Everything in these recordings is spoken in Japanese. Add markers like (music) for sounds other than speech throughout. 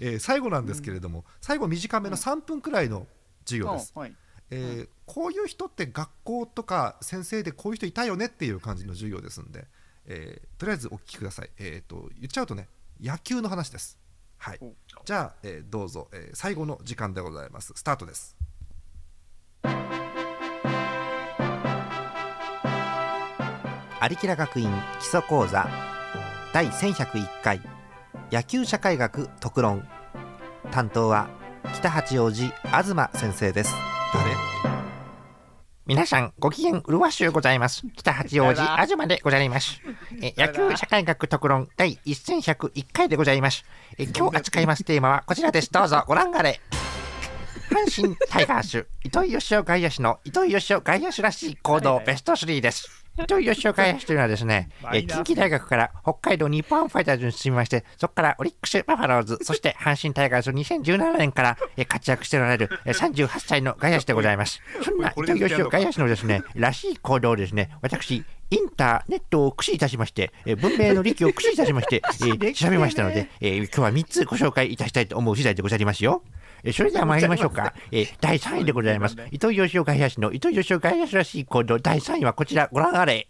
えー最後なんですけれども、最後短めの3分くらいの授業です、うん。はい。えーこういう人って学校とか先生でこういう人いたよねっていう感じの授業ですんで、えーとりあえずお聞きください、えー、と言っちゃうとね野球の話です。はい。おじゃあ、えーどうぞ、えー最後の時間でございます。スタートです。有木ら学院基礎講座第1101回野球社会学特論。担当は北八王子東先生です。誰？皆さんご機嫌うるわしゅうございます。北八王子東でございます。え野球社会学特論第1101回でございます。え今日扱いますテーマはこちらです。どうぞご覧あれ。阪神タイガース (laughs) 糸井義雄外野手の糸井義雄外野手らしい行動ベスト3です糸井義雄外野手というのはですね、え近畿大学から北海道日本ファイターズに進みまして、そこからオリックス・バファローズ、そして阪神タイガース2017年からえ活躍しておられるえ38歳の外野手でございます。そんな糸井義雄外野手のですね、らしい行動をですね、私、インターネットを駆使いたしまして、えー文明の利器を駆使いたしまして、えー (laughs) 調べましたので、えー今日は3つご紹介いたしたいと思う次第でございますよ。えーそれでは参りましょうか。(laughs) えー第3位でございます。糸井義雄外野手の糸井義雄外野手らしい行動、第3位はこちら、ご覧あれ。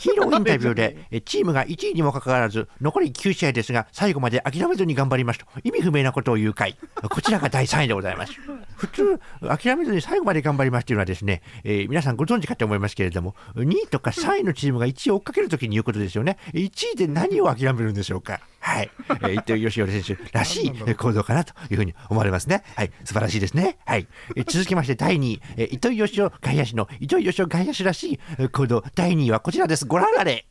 ヒーローインタビューで、(laughs) えチームが1位にもかかわらず、残り9試合ですが、最後まで諦めずに頑張りますと、意味不明なことを言う回、こちらが第3位でございます。(laughs) 普通、諦めずに最後まで頑張りますというのはですね、えー皆さんご存知かと思いますけれども、2位とか3位のチームが1位を追っかけるときに言うことですよね。1位で何を諦めるんでしょうか。はい。えー、糸井義雄選手らしいえー行動かなというふうに思われますね。はい。素晴らしいですね。はい。えー続きまして第2位、えー糸井義雄外野手の糸井義雄外野手らしいえー行動、第2位はこちらです。ご覧あれ。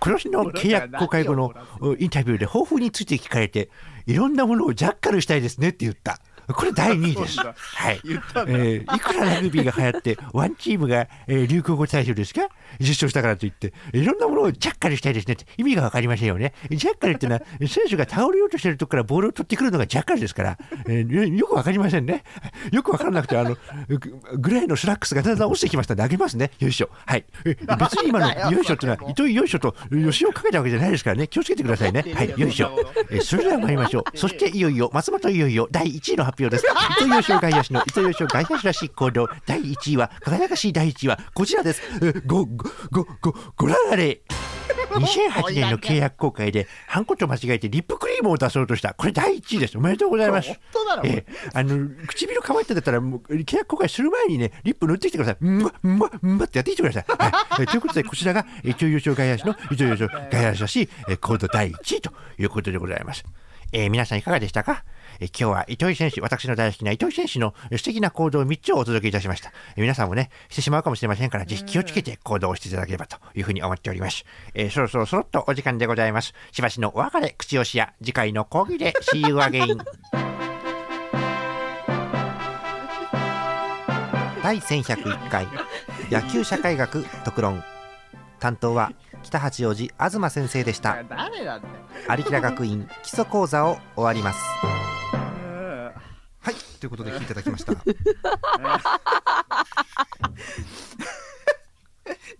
今年の契約公開後のおインタビューで抱負について聞かれて、いろんなものをジャッカルしたいですねって言った。これ第2位です。はい。えーいくらラグビーが流行って、(laughs) ワンチームが、えー流行語大賞ですか？受賞したからといって、いろんなものをジャッカルしたいですねって意味がわかりませんよね。ジャッカルっていうのは、選手が倒れようとしてるとこからボールを取ってくるのがジャッカルですから、えーよよくわかりませんね。よくわからなくて、あの、ググレーのスラックスがだんだん落ちてきましたんで、あげますね。よいしょ。はい。え別に今のよいしょっていうのは、糸井よいしょと吉をかけたわけじゃないですからね。気をつけてくださいね。はい。よいしょ。えーそれでは参りましょう。そしていよいよ、松本いよいよ第1位の発表です。糸井義雄外野手の糸井義雄外野手らしい行動、第1位は、輝かしい第1位は、こちらです。えーご、ご、ご、ご、ご覧あれ。2008年の契約公開で、ハンコと間違えてリップクリームを出そうとした。これ第1位です。おめでとうございます。えーあの唇乾いてんだったらもう契約公開する前にねリップ塗ってきてください。うんまうんまうんまってやってきてください。はいえーということでこちらがえー糸井義雄外野手の糸井義雄外野手らしいえーコード第1位ということでございます。えー皆さんいかがでしたか、えー今日は糸井選手、私の大好きな糸井選手のえー素敵な行動3つをお届けいたしました。えー皆さんもね、してしまうかもしれませんから、ぜひ気をつけて行動をしていただければというふうに思っております。えーそろそろそろっとお時間でございます。しばしのお別れ、口押しや次回の講義で (laughs) See you again! 第1101回野球社会学特論担当は北八王子東先生でした有木田学院基礎講座を終わりますということで聞いていただきました。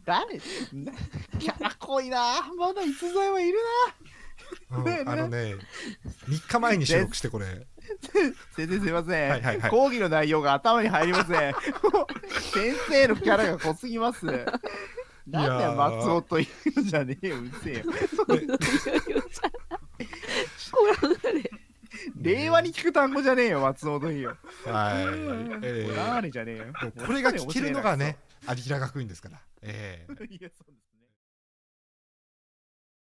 誰？なキャラ濃いな。まだ逸材はいるうんあのね3日前に収録してこれ。な先生すいません、はいはいはい。講義の内容が頭に入りません。先生のキャラが濃すぎます。なんだ松尾というのじゃねえようるせえよ令和に聞く単語じゃねえよ松尾とい。うよはい、え何じゃねえよ。ーこれが聞けるのがね有平学院ですから。ええ。(laughs) いやそうですね